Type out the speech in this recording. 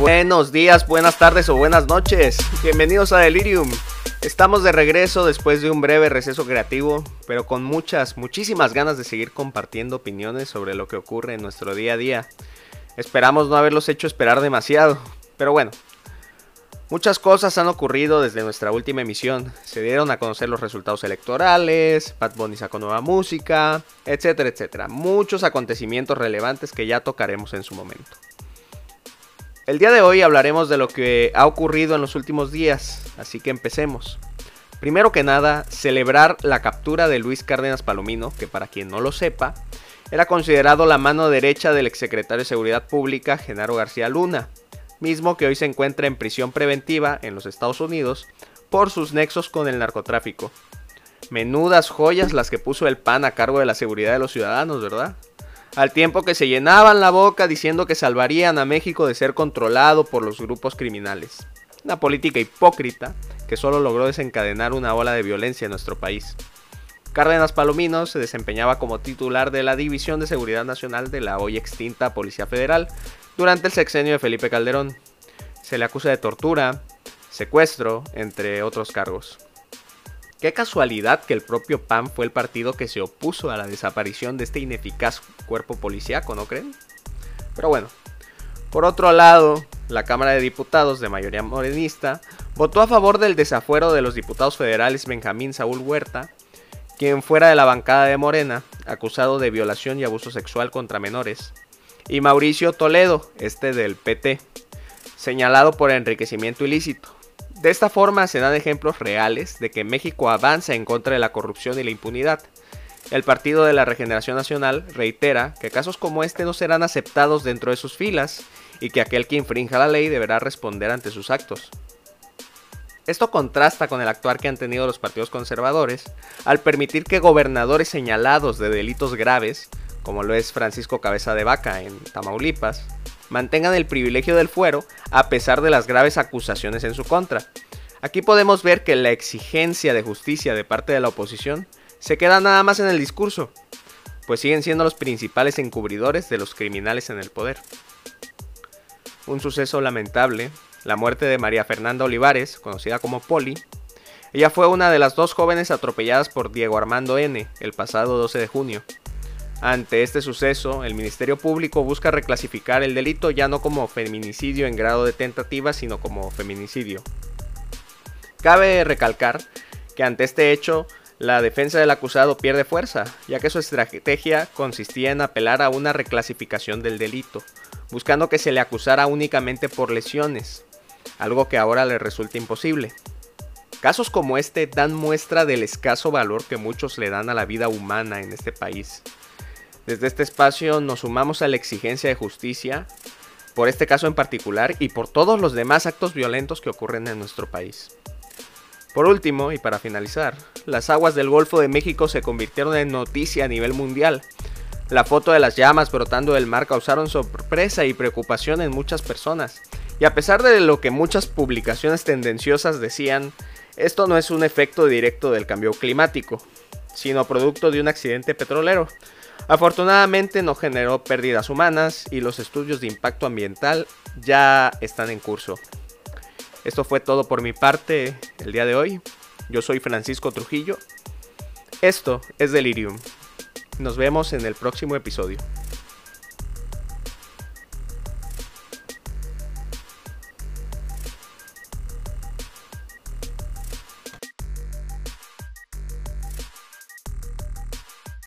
Buenos días, buenas tardes o buenas noches. Bienvenidos a Delirium. Estamos de regreso después de un breve receso creativo, pero con muchas, muchísimas ganas de seguir compartiendo opiniones sobre lo que ocurre en nuestro día a día. Esperamos no haberlos hecho esperar demasiado, pero bueno. Muchas cosas han ocurrido desde nuestra última emisión. Se dieron a conocer los resultados electorales, Pat Bunny sacó nueva música, etcétera, etcétera. Muchos acontecimientos relevantes que ya tocaremos en su momento. El día de hoy hablaremos de lo que ha ocurrido en los últimos días, así que empecemos. Primero que nada, celebrar la captura de Luis Cárdenas Palomino, que para quien no lo sepa, era considerado la mano derecha del exsecretario de Seguridad Pública, Genaro García Luna, mismo que hoy se encuentra en prisión preventiva en los Estados Unidos por sus nexos con el narcotráfico. Menudas joyas las que puso el PAN a cargo de la seguridad de los ciudadanos, ¿verdad? Al tiempo que se llenaban la boca diciendo que salvarían a México de ser controlado por los grupos criminales. Una política hipócrita que solo logró desencadenar una ola de violencia en nuestro país. Cárdenas Palomino se desempeñaba como titular de la División de Seguridad Nacional de la hoy extinta Policía Federal durante el sexenio de Felipe Calderón. Se le acusa de tortura, secuestro, entre otros cargos. Qué casualidad que el propio PAN fue el partido que se opuso a la desaparición de este ineficaz cuerpo policíaco, ¿no creen? Pero bueno, por otro lado, la Cámara de Diputados de mayoría morenista votó a favor del desafuero de los diputados federales Benjamín Saúl Huerta, quien fuera de la bancada de Morena, acusado de violación y abuso sexual contra menores, y Mauricio Toledo, este del PT, señalado por enriquecimiento ilícito. De esta forma se dan ejemplos reales de que México avanza en contra de la corrupción y la impunidad. El Partido de la Regeneración Nacional reitera que casos como este no serán aceptados dentro de sus filas y que aquel que infrinja la ley deberá responder ante sus actos. Esto contrasta con el actuar que han tenido los partidos conservadores al permitir que gobernadores señalados de delitos graves, como lo es Francisco Cabeza de Vaca en Tamaulipas, mantengan el privilegio del fuero a pesar de las graves acusaciones en su contra. Aquí podemos ver que la exigencia de justicia de parte de la oposición se queda nada más en el discurso, pues siguen siendo los principales encubridores de los criminales en el poder. Un suceso lamentable, la muerte de María Fernanda Olivares, conocida como Poli. Ella fue una de las dos jóvenes atropelladas por Diego Armando N. el pasado 12 de junio. Ante este suceso, el Ministerio Público busca reclasificar el delito ya no como feminicidio en grado de tentativa, sino como feminicidio. Cabe recalcar que ante este hecho, la defensa del acusado pierde fuerza, ya que su estrategia consistía en apelar a una reclasificación del delito, buscando que se le acusara únicamente por lesiones, algo que ahora le resulta imposible. Casos como este dan muestra del escaso valor que muchos le dan a la vida humana en este país. Desde este espacio nos sumamos a la exigencia de justicia por este caso en particular y por todos los demás actos violentos que ocurren en nuestro país. Por último, y para finalizar, las aguas del Golfo de México se convirtieron en noticia a nivel mundial. La foto de las llamas brotando del mar causaron sorpresa y preocupación en muchas personas. Y a pesar de lo que muchas publicaciones tendenciosas decían, esto no es un efecto directo del cambio climático, sino producto de un accidente petrolero. Afortunadamente no generó pérdidas humanas y los estudios de impacto ambiental ya están en curso. Esto fue todo por mi parte el día de hoy. Yo soy Francisco Trujillo. Esto es Delirium. Nos vemos en el próximo episodio.